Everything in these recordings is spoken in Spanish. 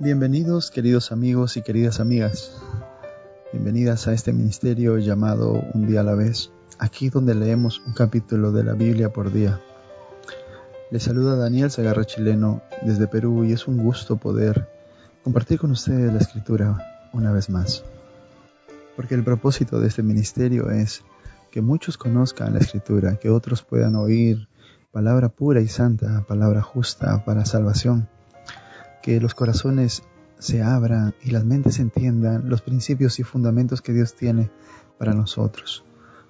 Bienvenidos queridos amigos y queridas amigas. Bienvenidas a este ministerio llamado Un día a la vez, aquí donde leemos un capítulo de la Biblia por día. Les saluda Daniel Zagarra Chileno desde Perú y es un gusto poder compartir con ustedes la escritura una vez más. Porque el propósito de este ministerio es que muchos conozcan la escritura, que otros puedan oír palabra pura y santa, palabra justa para salvación que los corazones se abran y las mentes entiendan los principios y fundamentos que Dios tiene para nosotros.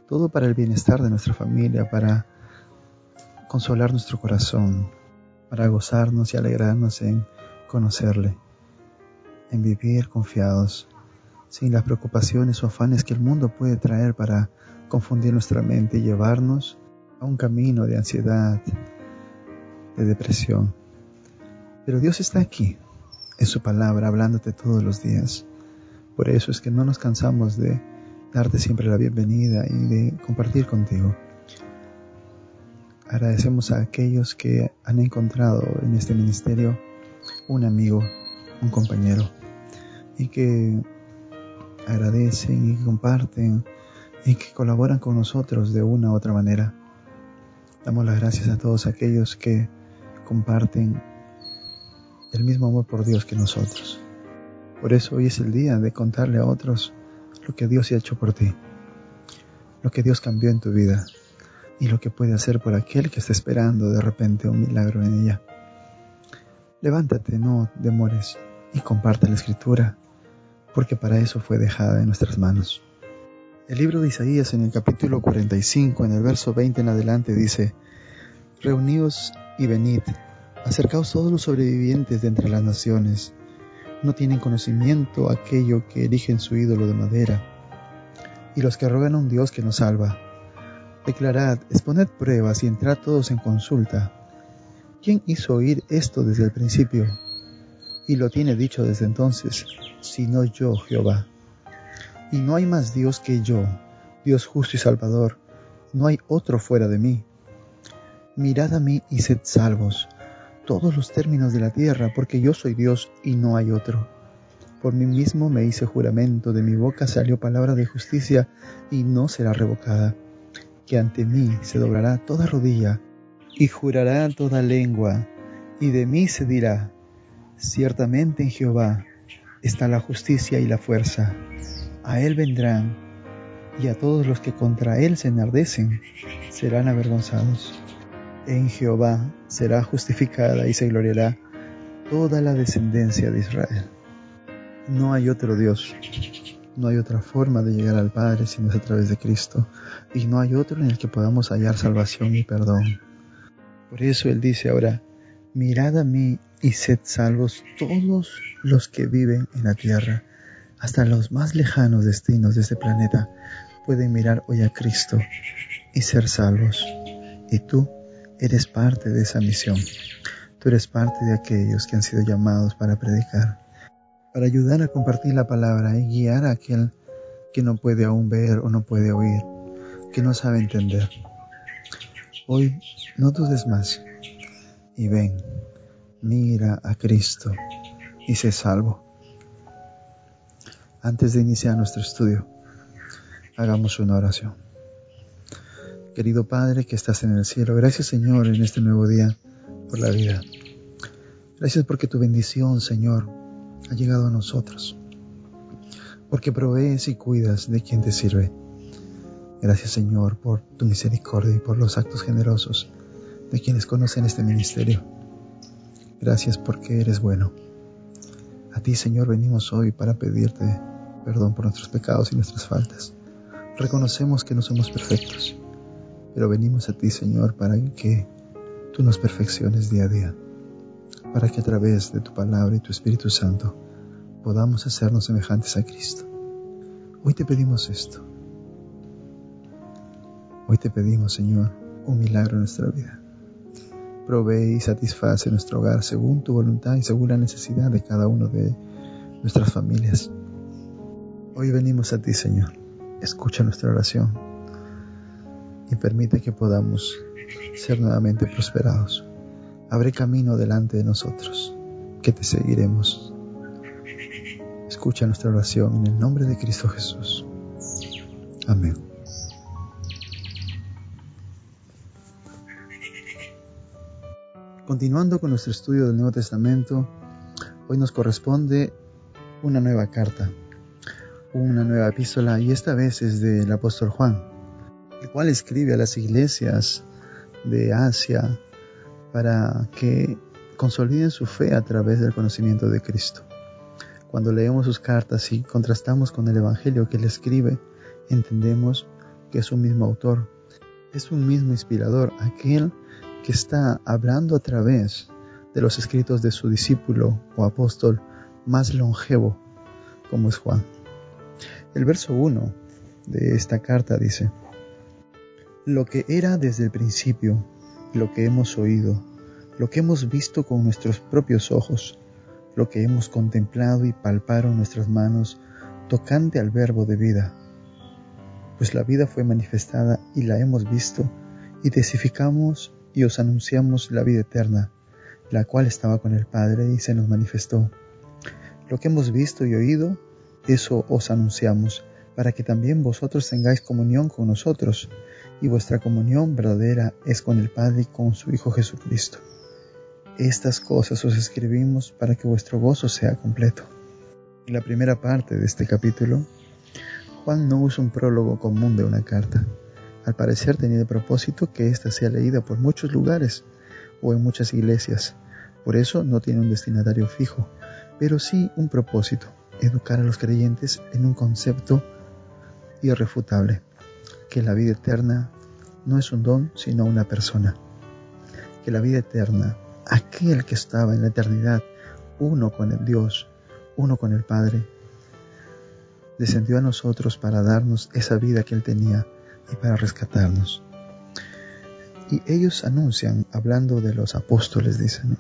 Todo para el bienestar de nuestra familia, para consolar nuestro corazón, para gozarnos y alegrarnos en conocerle, en vivir confiados, sin las preocupaciones o afanes que el mundo puede traer para confundir nuestra mente y llevarnos a un camino de ansiedad, de depresión. Pero Dios está aquí, en su palabra, hablándote todos los días. Por eso es que no nos cansamos de darte siempre la bienvenida y de compartir contigo. Agradecemos a aquellos que han encontrado en este ministerio un amigo, un compañero, y que agradecen y comparten y que colaboran con nosotros de una u otra manera. Damos las gracias a todos aquellos que comparten el mismo amor por Dios que nosotros. Por eso hoy es el día de contarle a otros lo que Dios ha hecho por ti, lo que Dios cambió en tu vida y lo que puede hacer por aquel que está esperando de repente un milagro en ella. Levántate, no demores y comparte la escritura, porque para eso fue dejada en nuestras manos. El libro de Isaías en el capítulo 45, en el verso 20 en adelante, dice, Reuníos y venid, Acercaos todos los sobrevivientes de entre las naciones. No tienen conocimiento aquello que erigen su ídolo de madera. Y los que rogan a un Dios que nos salva. Declarad, exponed pruebas y entrad todos en consulta. ¿Quién hizo oír esto desde el principio? Y lo tiene dicho desde entonces, sino yo, Jehová. Y no hay más Dios que yo, Dios justo y salvador. No hay otro fuera de mí. Mirad a mí y sed salvos todos los términos de la tierra, porque yo soy Dios y no hay otro. Por mí mismo me hice juramento, de mi boca salió palabra de justicia y no será revocada, que ante mí se doblará toda rodilla y jurará toda lengua, y de mí se dirá, ciertamente en Jehová está la justicia y la fuerza, a él vendrán, y a todos los que contra él se enardecen serán avergonzados. En Jehová será justificada y se gloriará toda la descendencia de Israel. No hay otro Dios, no hay otra forma de llegar al Padre sino es a través de Cristo, y no hay otro en el que podamos hallar salvación y perdón. Por eso Él dice ahora, mirad a mí y sed salvos todos los que viven en la tierra, hasta los más lejanos destinos de este planeta pueden mirar hoy a Cristo y ser salvos. Y tú Eres parte de esa misión. Tú eres parte de aquellos que han sido llamados para predicar, para ayudar a compartir la palabra y guiar a aquel que no puede aún ver o no puede oír, que no sabe entender. Hoy no dudes más y ven, mira a Cristo y sé salvo. Antes de iniciar nuestro estudio, hagamos una oración. Querido Padre que estás en el cielo, gracias Señor en este nuevo día por la vida. Gracias porque tu bendición, Señor, ha llegado a nosotros. Porque provees y cuidas de quien te sirve. Gracias Señor por tu misericordia y por los actos generosos de quienes conocen este ministerio. Gracias porque eres bueno. A ti Señor venimos hoy para pedirte perdón por nuestros pecados y nuestras faltas. Reconocemos que no somos perfectos pero venimos a ti, Señor, para que tú nos perfecciones día a día, para que a través de tu palabra y tu Espíritu Santo podamos hacernos semejantes a Cristo. Hoy te pedimos esto. Hoy te pedimos, Señor, un milagro en nuestra vida. Provee y satisface nuestro hogar según tu voluntad y según la necesidad de cada uno de nuestras familias. Hoy venimos a ti, Señor. Escucha nuestra oración y permite que podamos ser nuevamente prosperados. Abre camino delante de nosotros, que te seguiremos Escucha nuestra oración en el nombre de Cristo Jesús. Amén. Continuando con nuestro estudio del Nuevo Testamento, hoy nos corresponde una nueva carta, una nueva epístola, y esta vez es del apóstol Juan, el cual escribe a las iglesias de Asia para que consoliden su fe a través del conocimiento de Cristo. Cuando leemos sus cartas y contrastamos con el Evangelio que él escribe, entendemos que es un mismo autor, es un mismo inspirador, aquel que está hablando a través de los escritos de su discípulo o apóstol más longevo, como es Juan. El verso 1 de esta carta dice, Lo que era desde el principio, lo que hemos oído, lo que hemos visto con nuestros propios ojos, lo que hemos contemplado y palparon nuestras manos tocante al verbo de vida. Pues la vida fue manifestada y la hemos visto y testificamos y os anunciamos la vida eterna, la cual estaba con el Padre y se nos manifestó. Lo que hemos visto y oído, eso os anunciamos, para que también vosotros tengáis comunión con nosotros, y vuestra comunión verdadera es con el Padre y con su Hijo Jesucristo. Estas cosas os escribimos para que vuestro gozo sea completo. En la primera parte de este capítulo, Juan no usa un prólogo común de una carta al parecer tenía el propósito que ésta sea leída por muchos lugares o en muchas iglesias. Por eso no tiene un destinatario fijo, pero sí un propósito, educar a los creyentes en un concepto irrefutable, que la vida eterna no es un don, sino una persona. Que la vida eterna, aquel que estaba en la eternidad, uno con el Dios, uno con el Padre, descendió a nosotros para darnos esa vida que Él tenía y para rescatarnos. Y ellos anuncian, hablando de los apóstoles, dicen,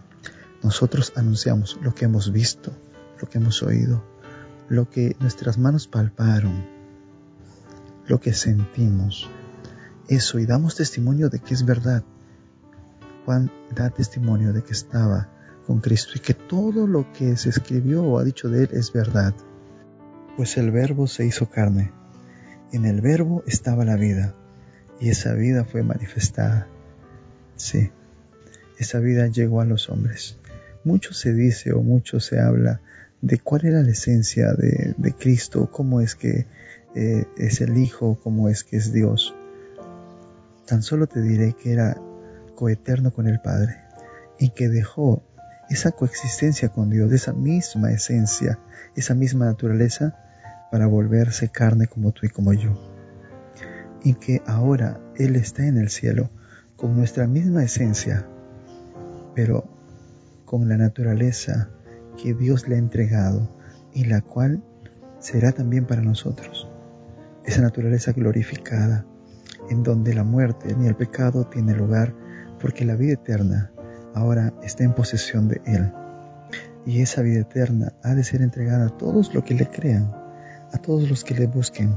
nosotros anunciamos lo que hemos visto, lo que hemos oído, lo que nuestras manos palparon, lo que sentimos. Eso, y damos testimonio de que es verdad. Juan da testimonio de que estaba con Cristo y que todo lo que se escribió o ha dicho de él es verdad. Pues el verbo se hizo carne en el verbo estaba la vida y esa vida fue manifestada. Sí, esa vida llegó a los hombres. Mucho se dice o mucho se habla de cuál era la esencia de, Cristo, cómo es que eh, es el Hijo, cómo es que es Dios. Tan solo te diré que era coeterno con el Padre y que dejó esa coexistencia con Dios, esa misma esencia, esa misma naturaleza, para volverse carne como tú y como yo. Y que ahora Él está en el cielo con nuestra misma esencia, pero con la naturaleza que Dios le ha entregado y la cual será también para nosotros. Esa naturaleza glorificada, en donde la muerte ni el pecado tiene lugar, porque la vida eterna ahora está en posesión de Él. Y esa vida eterna ha de ser entregada a todos los que le crean a todos los que le busquen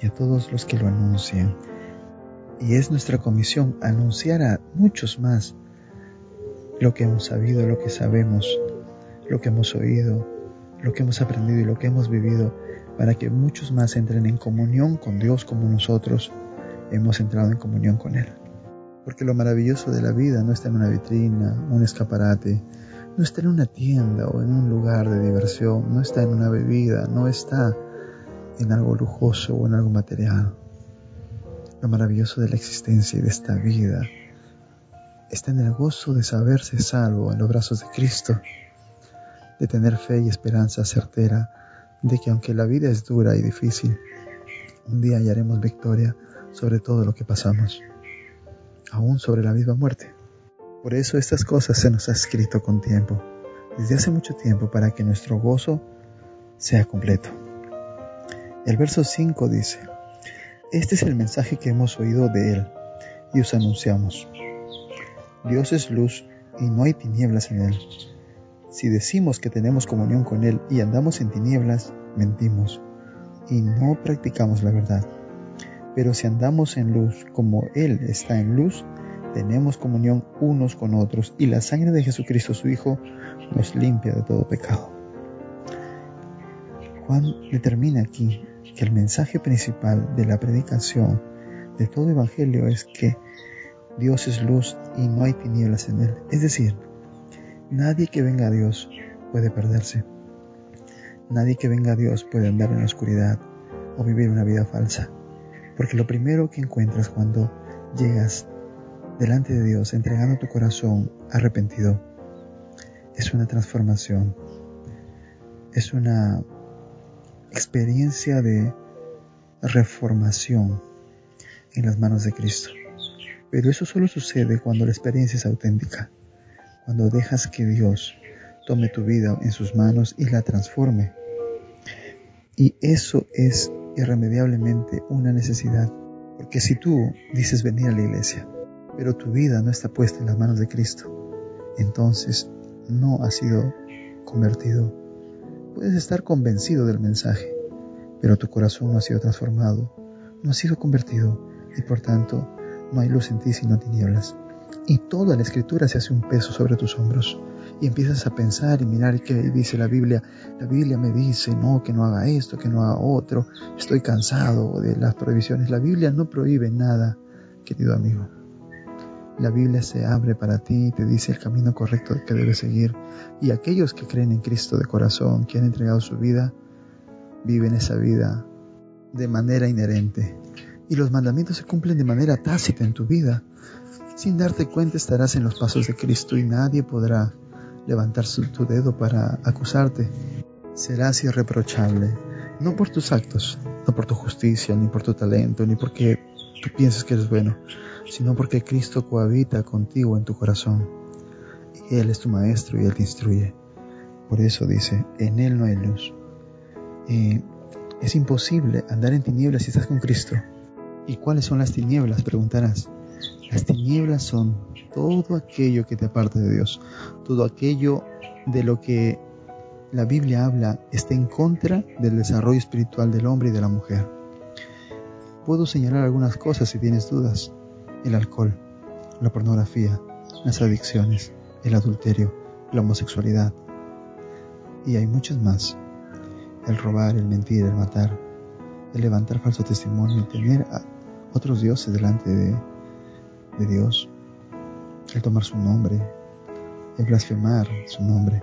y a todos los que lo anuncien. Y es nuestra comisión anunciar a muchos más lo que hemos sabido, lo que sabemos, lo que hemos oído, lo que hemos aprendido y lo que hemos vivido, para que muchos más entren en comunión con Dios como nosotros hemos entrado en comunión con Él. Porque lo maravilloso de la vida no está en una vitrina, un escaparate, no está en una tienda o en un lugar de diversión, no está en una bebida, no está en algo lujoso o en algo material. Lo maravilloso de la existencia y de esta vida está en el gozo de saberse salvo en los brazos de Cristo, de tener fe y esperanza certera de que aunque la vida es dura y difícil, un día hallaremos victoria sobre todo lo que pasamos, aún sobre la misma muerte. Por eso estas cosas se nos ha escrito con tiempo, desde hace mucho tiempo, para que nuestro gozo sea completo. El verso 5 dice, Este es el mensaje que hemos oído de Él y os anunciamos. Dios es luz y no hay tinieblas en Él. Si decimos que tenemos comunión con Él y andamos en tinieblas, mentimos y no practicamos la verdad. Pero si andamos en luz como Él está en luz, tenemos comunión unos con otros y la sangre de Jesucristo su Hijo nos limpia de todo pecado. Juan determina aquí que el mensaje principal de la predicación de todo evangelio es que Dios es luz y no hay tinieblas en él. Es decir, nadie que venga a Dios puede perderse. Nadie que venga a Dios puede andar en la oscuridad o vivir una vida falsa. Porque lo primero que encuentras cuando llegas delante de Dios entregando tu corazón arrepentido es una transformación. Es una experiencia de reformación en las manos de Cristo. Pero eso solo sucede cuando la experiencia es auténtica, cuando dejas que Dios tome tu vida en sus manos y la transforme. Y eso es irremediablemente una necesidad, porque si tú dices venir a la iglesia, pero tu vida no está puesta en las manos de Cristo, entonces no has sido convertido. Puedes estar convencido del mensaje, pero tu corazón no ha sido transformado, no ha sido convertido y por tanto no hay luz en ti sino tinieblas. Y toda la escritura se hace un peso sobre tus hombros. Y empiezas a pensar y mirar qué dice la Biblia. La Biblia me dice, no, que no haga esto, que no haga otro. Estoy cansado de las prohibiciones. La Biblia no prohíbe nada, querido amigo. La Biblia se abre para ti y te dice el camino correcto que debes seguir. Y aquellos que creen en Cristo de corazón, que han entregado su vida, viven esa vida de manera inherente y los mandamientos se cumplen de manera tácita en tu vida. Sin darte cuenta estarás en los pasos de Cristo y nadie podrá levantar tu dedo para acusarte. Serás irreprochable, no por tus actos, no por tu justicia, ni por tu talento, ni porque tú pienses que eres bueno, sino porque Cristo cohabita contigo en tu corazón. Y Él es tu maestro y Él te instruye. Por eso dice, en Él no hay luz. Es imposible andar en tinieblas si estás con Cristo. ¿Y cuáles son las tinieblas? Preguntarás. Las tinieblas son todo aquello que te aparta de Dios, todo aquello de lo que la Biblia habla está en contra del desarrollo espiritual del hombre y de la mujer. Puedo señalar algunas cosas si tienes dudas. El alcohol, la pornografía, las adicciones, el adulterio, la homosexualidad. Y hay muchas más. El robar, el mentir, el matar, el levantar falso testimonio, el tener otros dioses delante de, Dios, el tomar su nombre, el blasfemar su nombre,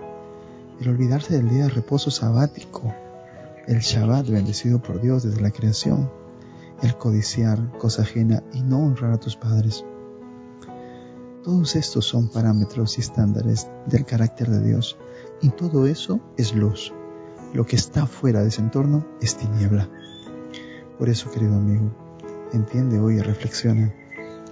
el olvidarse del día de reposo sabático, el Shabbat bendecido por Dios desde la creación, el codiciar cosa ajena y no honrar a tus padres. Todos estos son parámetros y estándares del carácter de Dios y todo eso es luz. Lo que está fuera de ese entorno es tiniebla. Por eso, querido amigo, entiende hoy y reflexiona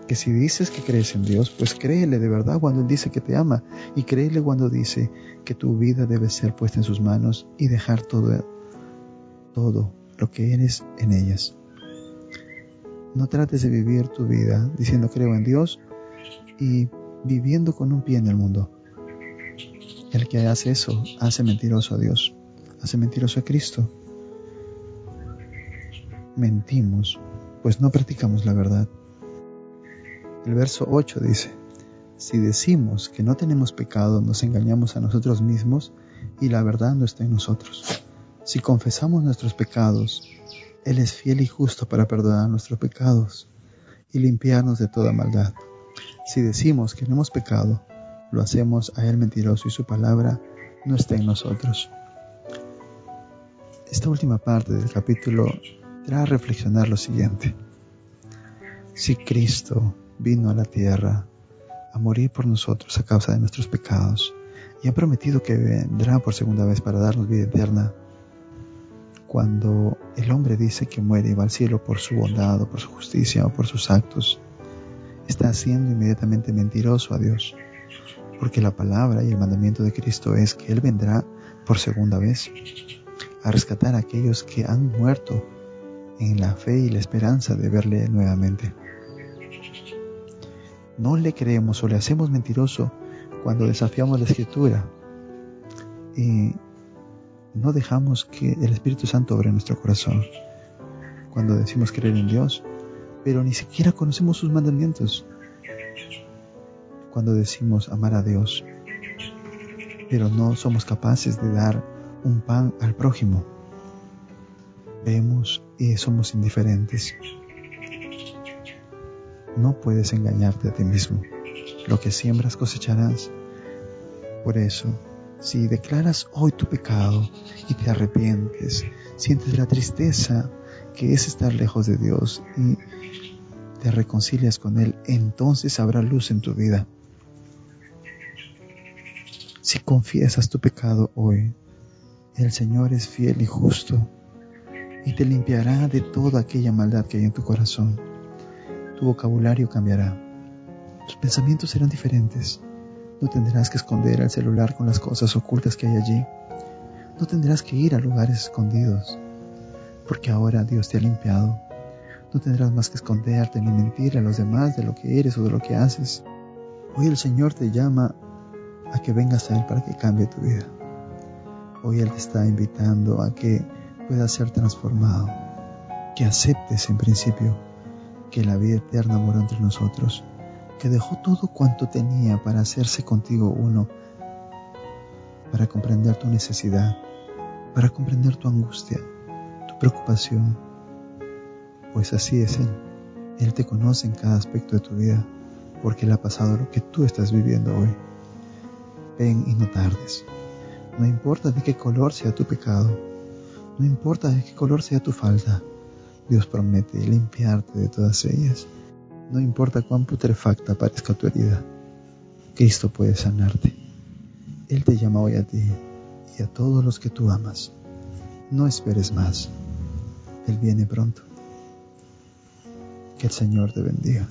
que si dices que crees en Dios, pues créele de verdad cuando Él dice que te ama y créele cuando dice que tu vida debe ser puesta en sus manos y dejar todo, todo lo que eres en ellas. No trates de vivir tu vida diciendo creo en Dios y viviendo con un pie en el mundo. El que hace eso hace mentiroso a Dios, hace mentiroso a Cristo. Mentimos pues no practicamos la verdad. El verso 8 dice, si decimos que no tenemos pecado, nos engañamos a nosotros mismos y la verdad no está en nosotros. Si confesamos nuestros pecados, Él es fiel y justo para perdonar nuestros pecados y limpiarnos de toda maldad. Si decimos que no hemos pecado, lo hacemos a Él mentiroso y su palabra no está en nosotros. Esta última parte del capítulo a reflexionar lo siguiente. Si Cristo vino a la tierra a morir por nosotros a causa de nuestros pecados. Y ha prometido que vendrá por segunda vez para darnos vida eterna, cuando el hombre dice que muere y va al cielo por su bondad o por su justicia o por sus actos, está haciendo inmediatamente mentiroso a Dios, porque la palabra y el mandamiento de Cristo es que Él vendrá por segunda vez a rescatar a aquellos que han muerto en la fe y la esperanza de verle nuevamente. No le creemos o le hacemos mentiroso cuando desafiamos la escritura y no dejamos que el Espíritu Santo obre nuestro corazón. Cuando decimos creer en Dios, pero ni siquiera conocemos sus mandamientos. Cuando decimos amar a Dios, pero no somos capaces de dar un pan al prójimo vemos y somos indiferentes. No puedes engañarte a ti mismo. Lo que siembras cosecharás. Por eso, si declaras hoy tu pecado y te arrepientes, sientes la tristeza que es estar lejos de Dios y te reconcilias con Él, entonces habrá luz en tu vida. Si confiesas tu pecado hoy, el Señor es fiel y justo y te limpiará de toda aquella maldad que hay en tu corazón. Tu vocabulario cambiará. Tus pensamientos serán diferentes. No tendrás que esconder el celular con las cosas ocultas que hay allí. No tendrás que ir a lugares escondidos, porque ahora Dios te ha limpiado. No tendrás más que esconderte ni mentir a los demás de lo que eres o de lo que haces. Hoy el Señor te llama a que vengas a Él para que cambie tu vida. Hoy Él te está invitando a que puedas ser transformado, que aceptes en principio que la vida eterna murió entre nosotros, que dejó todo cuanto tenía para hacerse contigo uno, para comprender tu necesidad, para comprender tu angustia, tu preocupación, pues así es Él. Él te conoce en cada aspecto de tu vida, porque Él ha pasado lo que tú estás viviendo hoy. Ven y no tardes. No importa de qué color sea tu pecado, no importa de qué color sea tu falta, Dios promete limpiarte de todas ellas. No importa cuán putrefacta parezca tu herida, Cristo puede sanarte. Él te llama hoy a ti y a todos los que tú amas. No esperes más. Él viene pronto. Que el Señor te bendiga.